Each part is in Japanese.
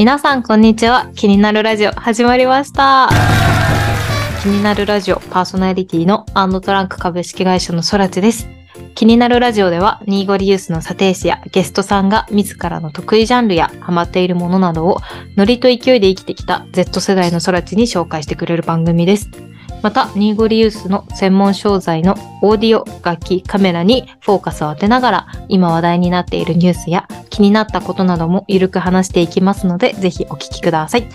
皆さんこんにちは。気になるラジオ始まりました。気になるラジオパーソナリティのアンドトランク株式会社のそらちです。気になるラジオでは、ニーゴリユースの査定士やゲストさんが自らの得意ジャンルやハマっているものなどをノリと勢いで生きてきた Z 世代のそらちに紹介してくれる番組です。また、ニーゴリユースの専門商材のオーディオ、楽器、カメラにフォーカスを当てながら、今話題になっているニュースや気になったことなどもゆるく話していきますので、ぜひお聞きください。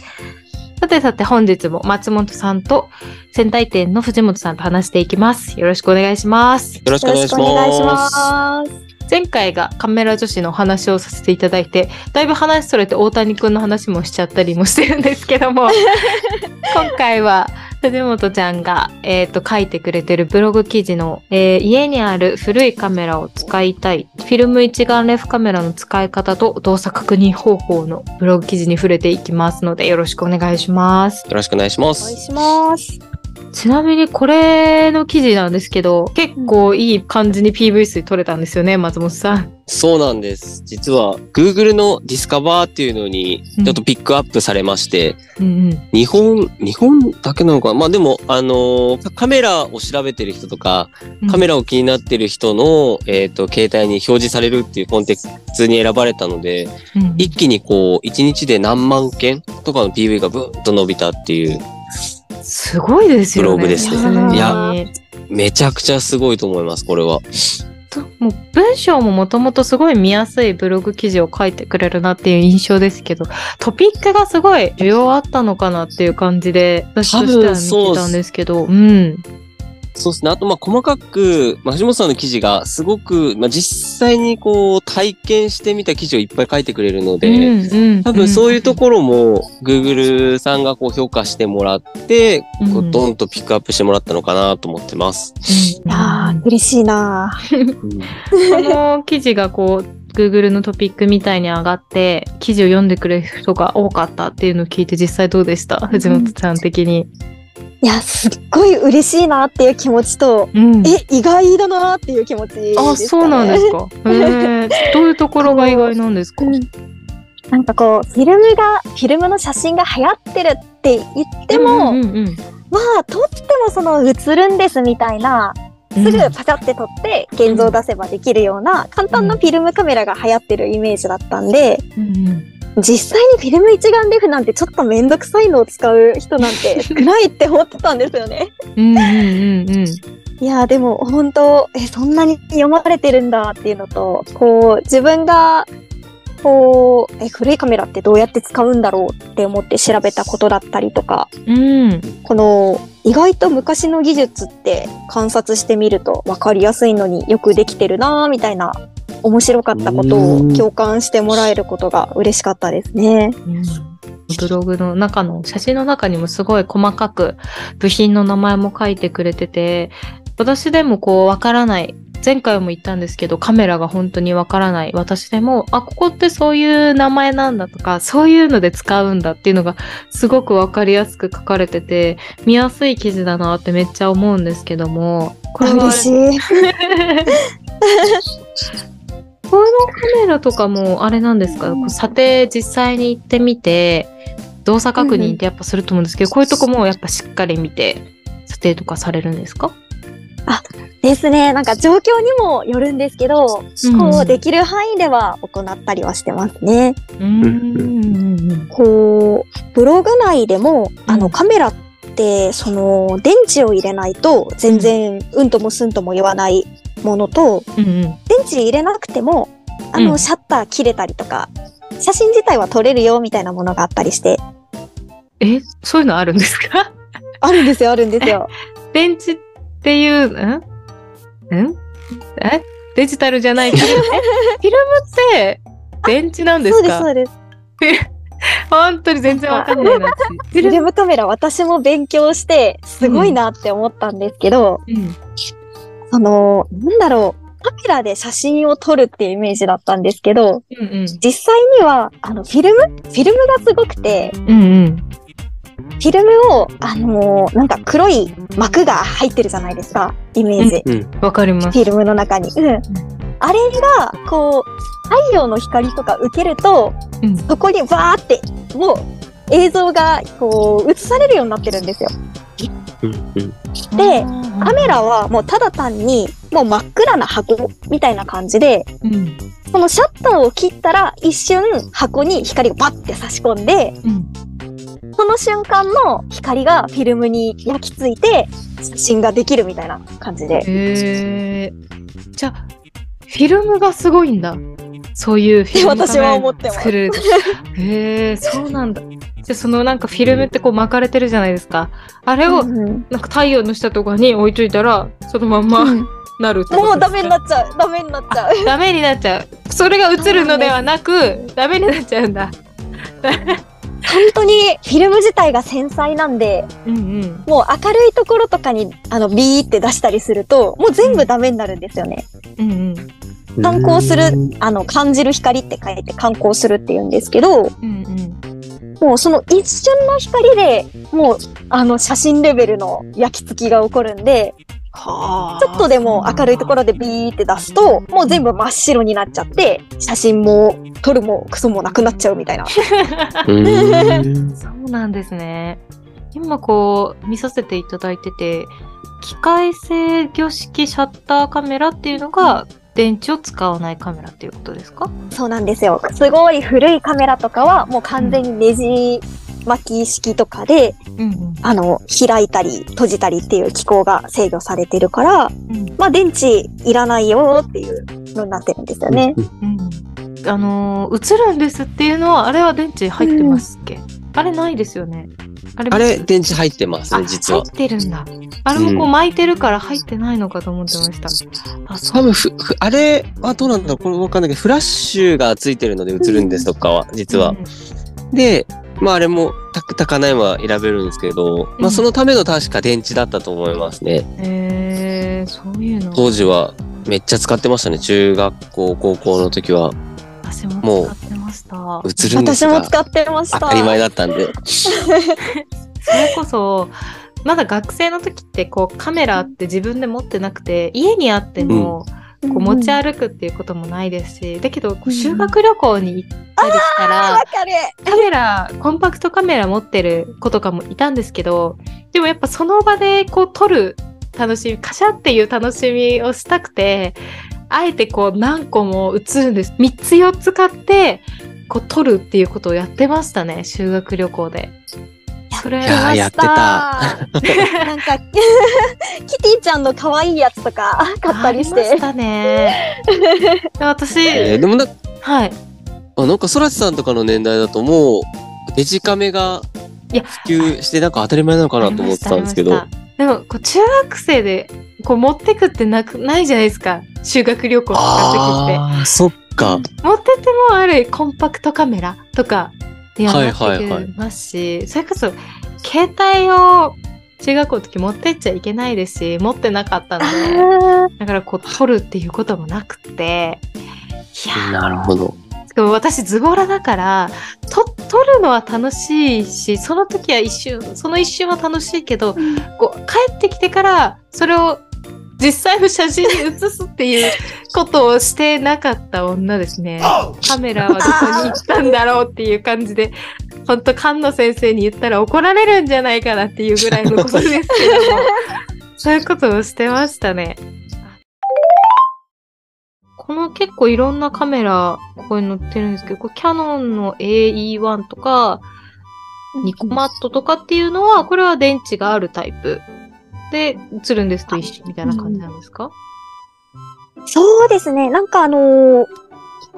さてさて本日も松本さんと仙台店の藤本さんと話していきます。よろしくお願いします。よろしくお願いしよろしくお願いします。前回がカメラ女子のお話をさせていただいて、だいぶ話それて大谷くんの話もしちゃったりもしてるんですけども、今回は藤本ちゃんが、えっ、と、書いてくれてるブログ記事の、えー家にある古いカメラを使いたい、フィルム一眼レフカメラの使い方と動作確認方法のブログ記事に触れていきますので、よろしくお願いします。よろしくお願いしまお願いす。します。ちなみにこれの記事なんですけど、結構いい感じに PV 数撮れたんですよね、松本さん。そうなんです。実は Google のディスカバーっていうのにちょっとピックアップされまして、うんうん。日本、日本だけなのかな？まあでも、あのーカメラを調べてる人とか、カメラを気になってる人の、えっ、と、携帯に表示されるっていうコンテンツに選ばれたので、うん一気にこう、1日で何万件とかの PV がブーンと伸びたっていう、すごいですよね。ブログですねいやめちゃくちゃすごいと思います、これは。ともう文章ももともとすごい見やすいブログ記事を書いてくれるなっていう印象ですけど、トピックがすごい需要あったのかなっていう感じで、私としては見てたんですけど、うん。そうですね。あと、まあ、細かく、まあ、藤本さんの記事がすごく、まあ、実際にこう、体験してみた記事をいっぱい書いてくれるので、うん多分そういうところも、Google さんがこう評価してもらって、こうん。うドンとピックアップしてもらったのかなと思ってます。うん。いやー、嬉しいな。この記事がこう、Google のトピックみたいに上がって、記事を読んでくれる人が多かったっていうのを聞いて実際どうでした？藤本さん的に。いや、すっごい嬉しいなっていう気持ちと、うん。え、意外だなっていう気持ちね。あ、そうなんですか。へー。どういうところが意外なんですか？うん。なんかこう、フィルムが、フィルムの写真が流行ってるって言っても、うんうんうんまあ、撮ってもその映るんですみたいな、すぐパチャって撮って現像出せばできるような簡単なフィルムカメラが流行ってるイメージだったんで、うんうん実際にフィルム一眼レフなんてちょっとめんどくさいのを使う人なんて少 ないって思ってたんですよね。うんうんうんうんいやーでも本当えそんなに読まれてるんだっていうのとこう自分がこうえ古いカメラってどうやって使うんだろうって思って調べたことだったりとかうんこの意外と昔の技術って観察してみると分かりやすいのによくできてるなーみたいな面白かったことを共感してもらえることが嬉しかったですね。ブログの中の写真の中にもすごい細かく部品の名前も書いてくれてて、私でもこうわからない。前回も言ったんですけど、カメラが本当にわからない。私でも、あ、ここってそういう名前なんだとか、そういうので使うんだっていうのがすごくわかりやすく書かれてて、見やすい記事だなってめっちゃ思うんですけども、これは嬉しい。このカメラとかもあれなんですか、こう査定実際に行ってみて、動作確認ってやっぱすると思うんですけど、こういうとこもやっぱしっかり見て、査定とかされるんですか？ですね。なんか状況にもよるんですけど、こうできる範囲では行ったりはしてますね。うん。うんうんこう、ブログ内でも、あうん。のカメラって、その電池を入れないと全然うんともすんとも言わないものと、うんうん。電池入れなくても、あの、うん。シャッター切れたりとか、写真自体は撮れるよみたいなものがあったりして、え、そういうのあるんですか？あるんですよ、あるんですよ。電池っていう、ん？ん？え？デジタルじゃないフィルムえフィルムって電池なんですそうです、かそうです。本当に全然わかんないな。フフィルムカメラ私も勉強して、すごいなって思ったんですけど、うんその、なんだろう、カメラで写真を撮るっていうイメージだったんですけど、うんうん実際には、あの、フィルム？フィルムがすごくて、うんうんフィルムを、あのーなんか黒い膜が入ってるじゃないですか、イメージ。うん。わかります。フィルムの中に。うん。あれが、こう、太陽の光とか受けると、うん。そこにバーって、もう映像がこう映されるようになってるんですよ。でカメラはもうただ単にもう真っ暗な箱みたいな感じで、うん。そのシャッターを切ったら一瞬箱に光がバッて差し込んで、うん。その瞬間の光がフィルムに焼き付いて写真ができるみたいな感じで。へえ。じゃあ、フィルムがすごいんだ。そういうフィルム私は思ってます作る。へえ、そうなんだ。じゃあそのなんかフィルムってこう巻かれてるじゃないですか。あれをうんなんか太陽の下とかに置いといたら、そのまんまうんなるってこともうダメになっっちゃう。ダメになっちゃう。ダメになっちゃう。それが映るのではなく、ダメになっちゃうんだ。本当にフィルム自体が繊細なんで、うんうん。もう明るいところとかにあのビーって出したりすると、もう全部ダメになるんですよね。うんうん。観光する、あの、感じる光って書いて観光するって言うんですけど、うんうん。もうその一瞬の光でもうあの写真レベルの焼き付きが起こるんで、はあ。ちょっとでも明るいところでビーって出すと、もう全部真っ白になっちゃって、写真も撮るもクソもなくなっちゃうみたいな。うんそうなんですね。今こう見させていただいてて、機械制御式シャッターカメラっていうのが電池を使わないカメラっていうことですか？そうなんですよ。すごい古いカメラとかはもう完全にネジ巻き式とかで、うんあの、開いたり閉じたりっていう機構が制御されてるから、うん。まあ電池いらないよっていうのになってるんですよね。うん。あのー映るんですっていうのは、あれは電池入ってますっけ、あれないですよね。あれあれ、電池入ってますあね、実は。入ってるんだ。あれもこう巻いてるから入ってないのかと思ってました。あ、そう。多分ふ、ふあれはどうなんだろうこれわかんないけど、フラッシュがついてるので映るんです、どっかは、実は。で、まああれも、たく、たかないは選べるんですけど、うんまあそのための確か電池だったと思いますね。へえー、そういうの。当時はめっちゃ使ってましたね。中学校、高校の時は。もう私も使ってました。当たり前だったんで。それこそ、まだ学生の時ってこうカメラって自分で持ってなくて、家にあっても、こう持ち歩くっていうこともないですし、だけどこう修学旅行に行ったりしたわら、かる。カメラ、コンパクトカメラ持ってる子とかもいたんですけど、でもやっぱその場でこう撮る楽しみ、カシャっていう楽しみをしたくて、あえてこう何個も映るんです。3つ4つ買って、こう撮るっていうことをやってましたね、修学旅行で。それいやってた なんか、キティちゃんの可愛いやつとか買ったりして。ありましたね。で私、えーでもな、はい。あなんか、そらちさんとかの年代だともう、デジカメがいや普及してなんか当たり前なのかなと思ってたんですけど。でも、こう中学生でこう持ってくってなくないじゃないですか。修学旅行とかの時って。ああ、そっか。持ってってもあるコンパクトカメラとかにはなってはいはいはいきますし、それこそ携帯を中学校の時持ってっちゃいけないですし、持ってなかったので、だからこう撮るっていうこともなくて、いやーなるほど。でも私ズボラだから、と、撮るのは楽しいし、その時は一瞬、その一瞬は楽しいけど、こう、帰ってきてから、それを実際の写真に写すっていうことをしてなかった女ですね。カメラはどこに行ったんだろうっていう感じで、本当菅野先生に言ったら怒られるんじゃないかなっていうぐらいのことですけども、そういうことをしてましたね。この結構いろんなカメラ、ここに載ってるんですけど、これキャノンの AE1 とか、ニコマットとかっていうのは、これは電池があるタイプで映るんですと一緒みたいな感じなんですか、そうですね。なんかあのー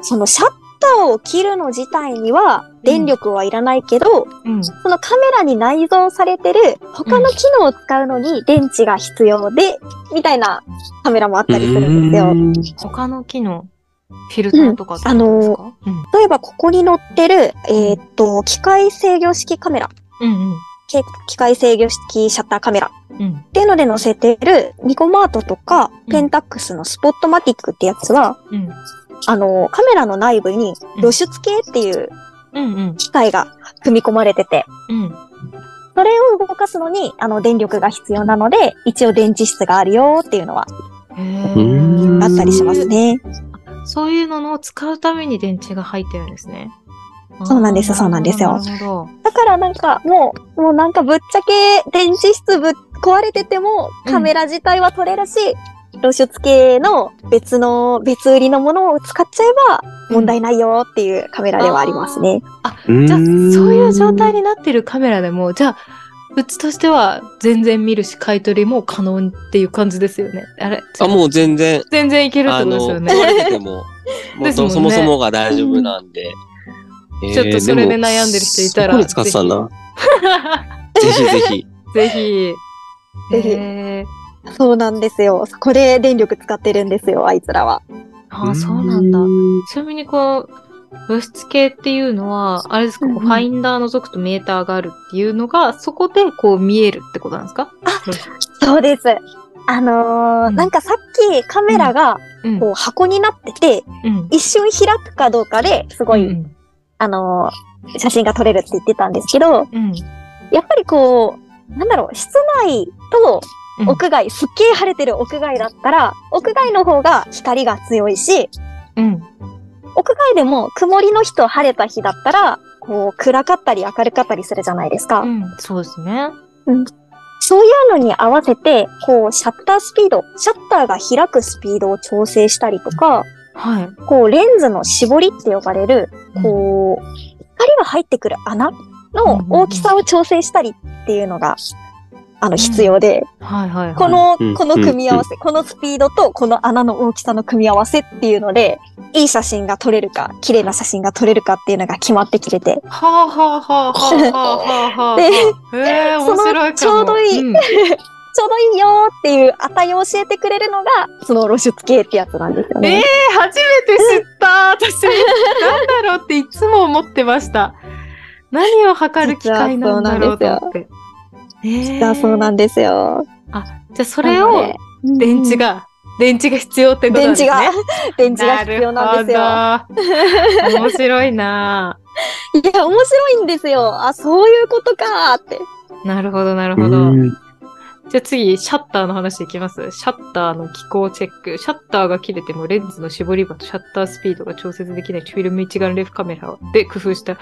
そのシャッターを切るの自体には電力はいらないけど、うん。そのカメラに内蔵されてる他の機能を使うのに電池が必要で、みたいなカメラもあったりするんですよ。他の機能、フィルターとかってことですか、うん、例えばここに載ってる、えーっと、機械制御式カメラ、うんうん。け機械制御式シャッターカメラうん。っていうので載せてるニコマートとかうんペンタックスのスポットマティックってやつは、うん。あの、カメラの内部に露出系っていう。機械が組み込まれてて、うん。それを動かすのに、あの、電力が必要なので、一応電池室があるよっていうのはあったりしますね。そういうのを使うために電池が入ってるんですね。そうなんですそうなんですよ。だからなんかもう、もうなんかぶっちゃけ電池室ぶっ壊れててもうんカメラ自体は撮れるし、露出系の別の、別売りのものを使っちゃえば問題ないよっていうカメラではありますね。じゃあ、そういう状態に。になってるカメラでも、じゃあ、うちとしては全然見るし、買い取りも可能っていう感じですよね。あれあ、もう全然、全然いけるってあの、ことですよ壊ね。れてても、もそもそもが大丈夫なんで。えーちょっとそれでも悩んでる人いたら使ってたんだ。ぜひ ぜひ。ぜひ。ぜひ へーそうなんですよ。そこで電力使ってるんですよ、あいつらは。ああ、そうなんだ。ちなみにこう、露出系っていうのは、あれですか、こううんうんファインダー覗くとメーターがあるっていうのが、そこでこう見えるってことなんですか？そうです。あのーうんなんかさっきカメラがうん。こう箱になってて、うん。一瞬開くかどうかですごい、うんあのー写真が撮れるって言ってたんですけど、うん。やっぱりこう、なんだろう、室内とうん屋外、すっげえ晴れてる屋外だったら、屋外の方が光が強いし、うん。屋外でも曇りの日と晴れた日だったら、こう暗かったり明るかったりするじゃないですか。うん。そうですね。そういうのに合わせて、こう、シャッタースピード、シャッターが開くスピードを調整したりとか、はい。こう、レンズの絞りって呼ばれる、こう、光が入ってくる穴の大きさを調整したりっていうのが、あの、必要で、はいはいはい。このうん、この組み合わせ、このスピードとこの穴の大きさの組み合わせっていうので、いい写真が撮れるか、綺麗な写真が撮れるかっていうのが決まってきてて、はあはあはあはあはあはあ。でへえ、面白いかも。そのちょうどいいんちょうどいいよーっていう値を教えてくれるのが、その露出系ってやつなんですよね。えー、初めて知った私、なんだろうっていつも思ってました。何を測る機械なんだろうと思って。えー実はそうなんですよ。じゃあそれを電池が、が、電池が必要ってことなんですね。電池が、電池が必要なんですよ。面白いないや、面白いんですよ。あ、そういうことかーって。なるほど、なるうほど。んじゃあ次、シャッターの話いきます？シャッターの機構チェック。シャッターが切れてもレンズの絞り場とシャッタースピードが調節できないフィルム一眼レフカメラで工夫した、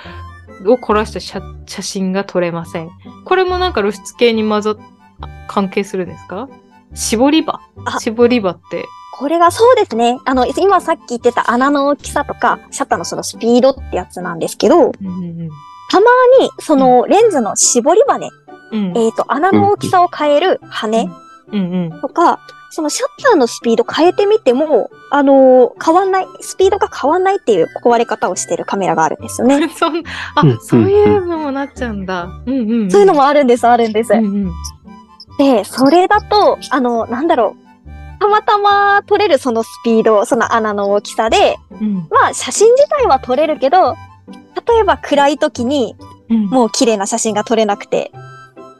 を凝らした写写真が撮れません。これもなんか露出系に混ざっ、あ関係するんですか？絞り場？あ絞り場って。これがそうですね。あの、今さっき言ってた穴の大きさとか、シャッターのそのスピードってやつなんですけど、うんうんたまに、そのレンズの絞り羽、うん。うんえっ、と、穴の大きさを変える羽うんうん。とか、そのシャッターのスピード変えてみても、あのー変わんない、スピードが変わんないっていう壊れ方をしてるカメラがあるんですよね。そんあうん、そういうのもなっちゃうんだ。うんうん、うん。そういうのもあるんです、あるんです。うんうん。で、それだと、あの、なんだろう。たまたま撮れるそのスピード、その穴の大きさで、うんまあ写真自体は撮れるけど、例えば暗い時にうん。もう綺麗な写真が撮れなくて、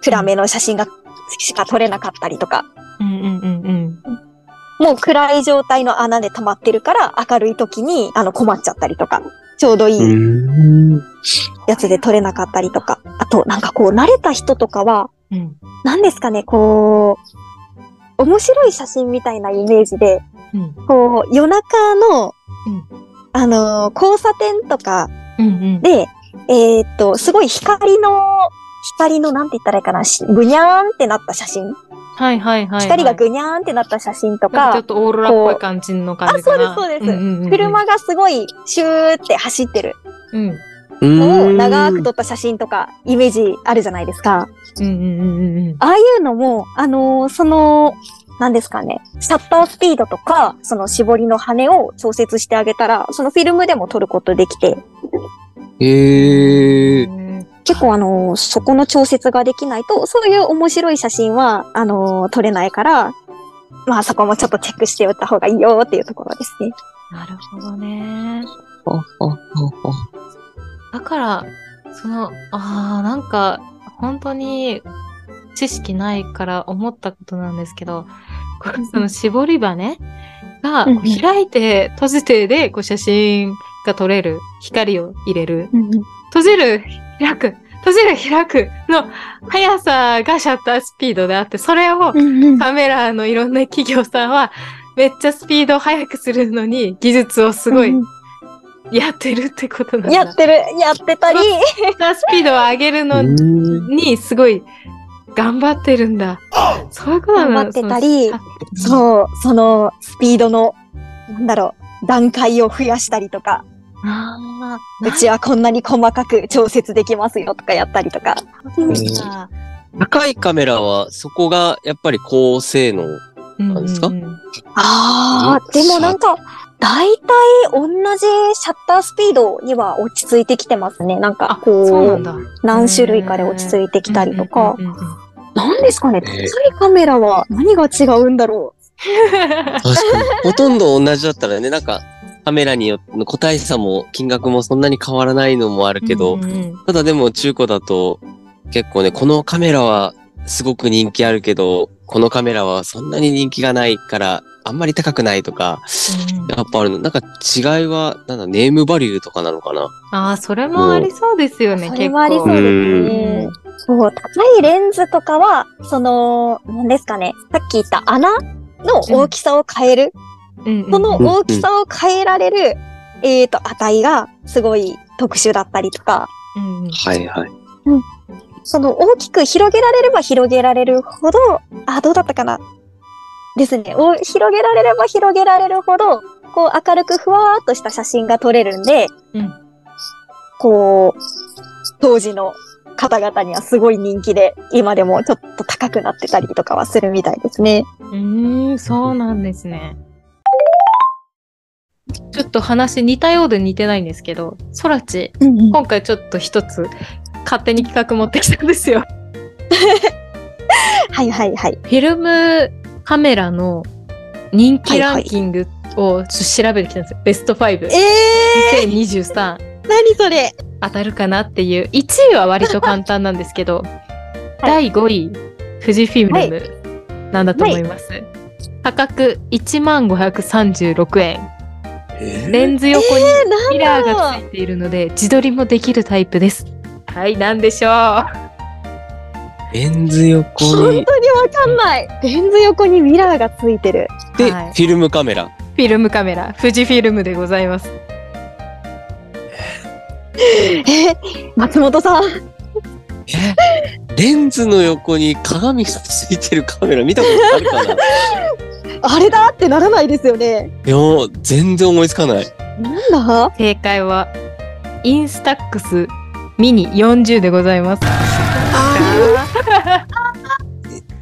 暗めの写真がしか撮れなかったりとか、うんうんうんうん。もう暗い状態の穴で溜まってるから明るい時にあの困っちゃったりとか、ちょうどいいうんやつで撮れなかったりとか、あとなんかこう慣れた人とかは、うん。何ですかね、こう、面白い写真みたいなイメージで、うん。こう夜中の、うんあのー交差点とかうんうん。で、えーっと、すごい光の、光のなんて言ったらいいかな、しぐにゃーんってなった写真。はいはいはい、はい。光がぐにゃーんってなった写真とかかちょっ、とオーロラっぽい感じの感じかな。あそうですそうですんうんうん車がすごいシューって走ってるうん。のを長く撮った写真とか、イメージあるじゃないですか。うんうんうんうんうん。ああいうのも、あのーその、何ですかね、シャッタースピードとか、その絞りの羽を調節してあげたら、そのフィルムでも撮ることできて、へえ。結構あのーそこの調節ができないと、そういう面白い写真は、あのー撮れないから、まあそこもちょっとチェックしておいた方がいいよっていうところですね。なるほどね。あああだから、その、ああ、なんか、本当に知識ないから思ったことなんですけど、こうその絞り羽がうんうん。開いて閉じてでこう写真が撮れる、光を入れる、閉じる、開く、閉じる、開くの速さがシャッタースピードであって、それをカメラのいろんな企業さんはめっちゃスピードを速くするのに技術をすごいやってるってことなんだ。やってる、やってたり、シャッタースピードを上げるのにすごい頑張ってるんだ。そういうことなんだ。頑張ってたり。そう、そのスピードの、なんだろう、段階を増やしたりとか、あうちはこんなに細かく調節できますよとかやったりとか。あ。高いカメラはそこがやっぱり高性能。なんですか？うんうんうんああ、でもなんか、大体同じシャッタースピードには落ち着いてきてますね。なんかあ、こう。何種類かで落ち着いてきたりとかう。んうんうんうんなんですかねえー高いカメラは何が違うんだろ 確かに。ほとんど同じだったらね、なんかカメラによっての個体差も金額もそんなに変わらないのもあるけど、うんうんただでも中古だと結構ね、このカメラはすごく人気あるけど、このカメラはそんなに人気がないから、あんまり高くないとか、うんやっぱあるの。なんか違いは、なんだ、ネームバリューとかなのかな？ああ、それもありそうですよね、結構。れもありそうですね。そう、高いレンズとかは、その、何ですかね。さっき言った穴の大きさを変える。うんうんその大きさを変えられる、えっと、値がすごい特殊だったりとか、うんうんはいはい。その大きく広げられれば広げられるほど、あ、どうだったかな？ですね。お広げられれば広げられるほど、こう明るくふわーっとした写真が撮れるんで、うんこう、当時の方々にはすごい人気で、今でもちょっと高くなってたりとかはするみたいですね。うーん、そうなんですね。ちょっと話似たようで似てないんですけど、ソラチ、今回ちょっと一つ勝手に企画持ってきたんですよ。はいはいはい。フィルムカメラの人気ランキングを調べてきたんですよ。ベスト5。え2023。ー、何それ当たるかなっていう。1位は割と簡単なんですけど、第5位、富士フィルムなんだと思います？価格1536円。レンズ横にミラーがついているので、自撮りもできるタイプです。はい、なんでしょう。レンズ横本当にに、わかんない。レンズ横にミラーがついてる。で、はいフィルムカメラ。フィルムカメラ、富士フィルムでございます。え、松本さん。えレンズの横に鏡がついてるカメラ見たことあるかな？いあれだってならないですよね。や、全然思いつかない。なんだ？正解は、インスタックスミニ40でございます。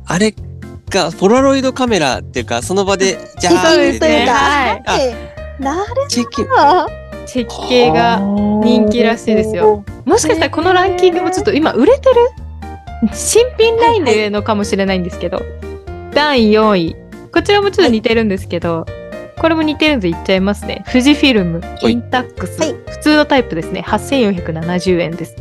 あれが、ポラロイドカメラっていうか、その場で、じゃあ、そうですねというか、はいはいなるほど。チェキ系が人気らしいですよ。もしかしたらこのランキングもちょっと今売れてる？新品ラインでのかもしれないんですけど、第4位。こちらもちょっと似てるんですけど、これも似てるんで言っちゃいますね。富士フィルム、いインタックス、はい普通のタイプですね。8470円です。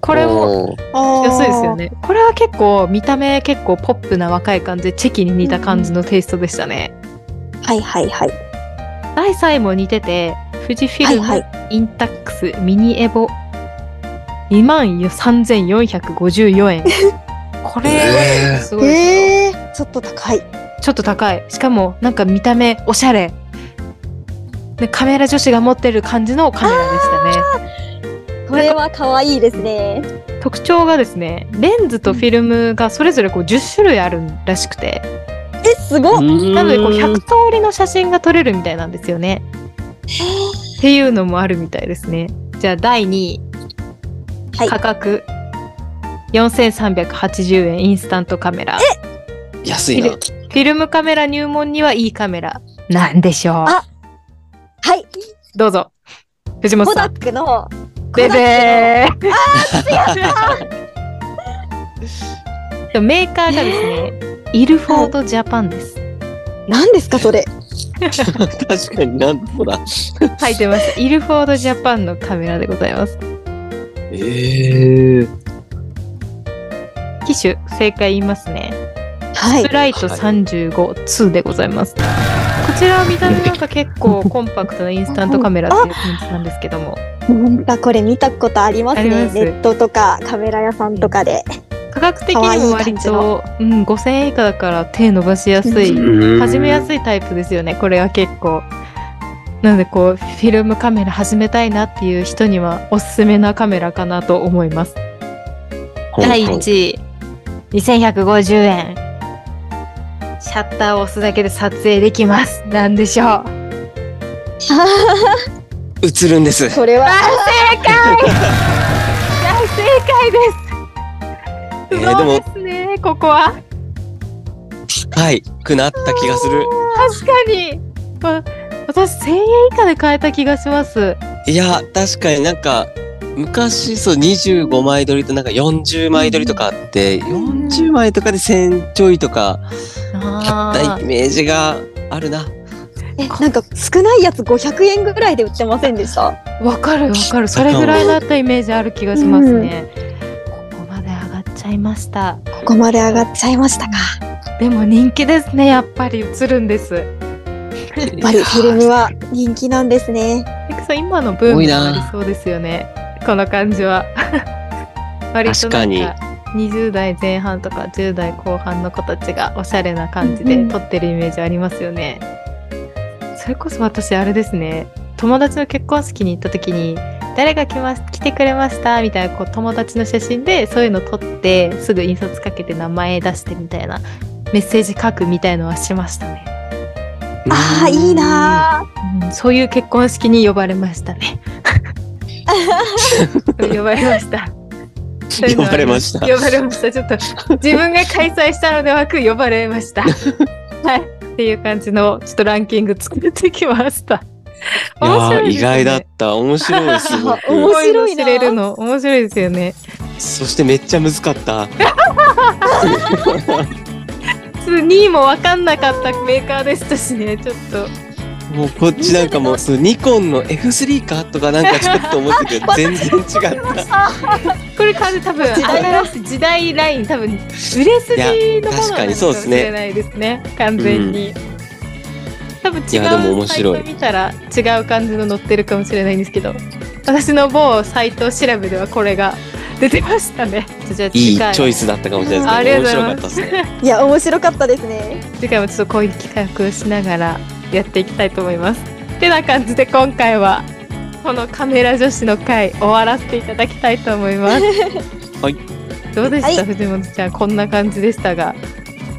これも安いですよね。これは結構見た目結構ポップな若い感じでチェキに似た感じのテイストでしたね。はいはいはい。第3位も似てて、富士フィルム、はいはインタックスミニエボ2万3454円。これえーすごいですよ。えー、ちょっと高い。ちょっと高い。しかもなんか見た目おしゃれ。でカメラ女子が持ってる感じのカメラでしたね。これは可愛いですね。特徴がですね、レンズとフィルムがそれぞれこう10種類あるらしくて、え、すごっなのでこう100通りの写真が撮れるみたいなんですよね。っていうのもあるみたいですね。じゃあ第2位。はい価格4380円インスタントカメラ。安いな。フィルムカメラ入門にはいいカメラなんでしょう。あはい。どうぞ。藤本コダ。ックの、ベベーでもメーカーがですね、イルフォードジャパンです。何ですかそれ。確かになんとだ。書いてます。イルフォードジャパンのカメラでございます。ええ機種、正解言いますね。はいス。プライト35、2でございます。こちらは見た目なんか結構コンパクトなインスタントカメラっていう感じなんですけども、なんかこれ見たことありますね。ますネットとかカメラ屋さんとかで。価格的にも割と、うん、5000円以下だから手伸ばしやすい、うん始めやすいタイプですよね、これは結構。なのでこうフィルムカメラ始めたいなっていう人にはおすすめなカメラかなと思います。第1位、2150円。シャッターを押すだけで撮影できます。なんでしょう。映るんです。それは、正解大正解です。えーそうですね、ここは。高いくなった気がする。確かに。わ私1000円以下で買えた気がします。いや、確かになんか、昔、そう、25枚撮りとなんか40枚撮りとかあって、ん40枚とかで1000ちょいとか、買あったイメージがあるな。え、なんか少ないやつ500円ぐらいで売ってませんでした？あ、わかるわかる。それぐらいだったイメージある気がしますね。ここまで上がっちゃいました。ここまで上がっちゃいましたか。でも人気ですね。やっぱり映るんです。やっぱりフィルムは人気なんですね。今のブームになりそうですよね。この感じは。割となん確か20代前半とか10代後半の子たちがおしゃれな感じでうんうん撮ってるイメージありますよね。それこそ私あれですね。友達の結婚式に行った時に誰が来ます来てくれましたみたいなこう友達の写真でそういうの撮ってすぐ印刷かけて名前出してみたいなメッセージ書くみたいのはしましたね。ああ、いいなうんそういう結婚式に呼ばれましたね。呼ばれました。呼ばれました。呼ばれました。ちょっと自分が開催したのではなく呼ばれました。はい。っていう感じのちょっとランキング作ってきました。いやーですね意外だった。面白い、すごく。面白い知れるの面白いですよね。そしてめっちゃ難かった。2位も分かんなかったメーカーでしたしね、ちょっと。もうこっちなんかもう、そのニコンの F3 かとかなんかちょっと思ってたけど、全然違った。これ完全に多分時代新しい時代ライン多分売れすぎのものなの確かにそうですね。かもしれないですね完全に、多分違ういやでも面白い。サイト見たら違う感じの載ってるかもしれないんですけど私の某サイト調べではこれが出てましたね。じゃあ次回。いいチョイスだったかもしれないあですけど、面白かったですね。いや、面白かったですね。次回もちょっとこういう企画をしながらやっていきたいと思います。てな感じで今回はこのカメラ女子の回終わらせていただきたいと思います。はい。どうでした、はい。藤本ちゃんこんな感じでしたが。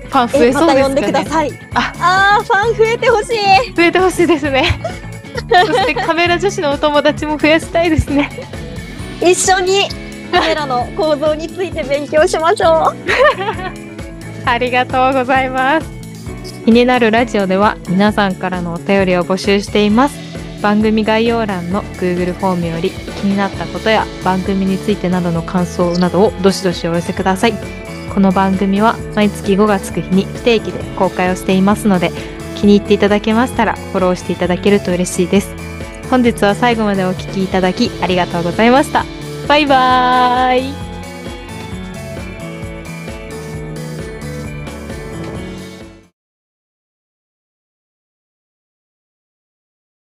ファン増え、えそうですかまた呼んでくだねさい。あ。あファン増えてほしい。増えてほしいですね。そしてカメラ女子のお友達も増やしたいですね。一緒にカメラの構造について勉強しましょう。ありがとうございます気になるラジオでは皆さんからのお便りを募集しています。番組概要欄の Google フォームより気になったことや番組についてなどの感想などをどしどしお寄せください。この番組は毎月5月9日に不定期で公開をしていますので気に入っていただけましたらフォローしていただけると嬉しいです。本日は最後までお聴きいただきありがとうございました。バイバーイ。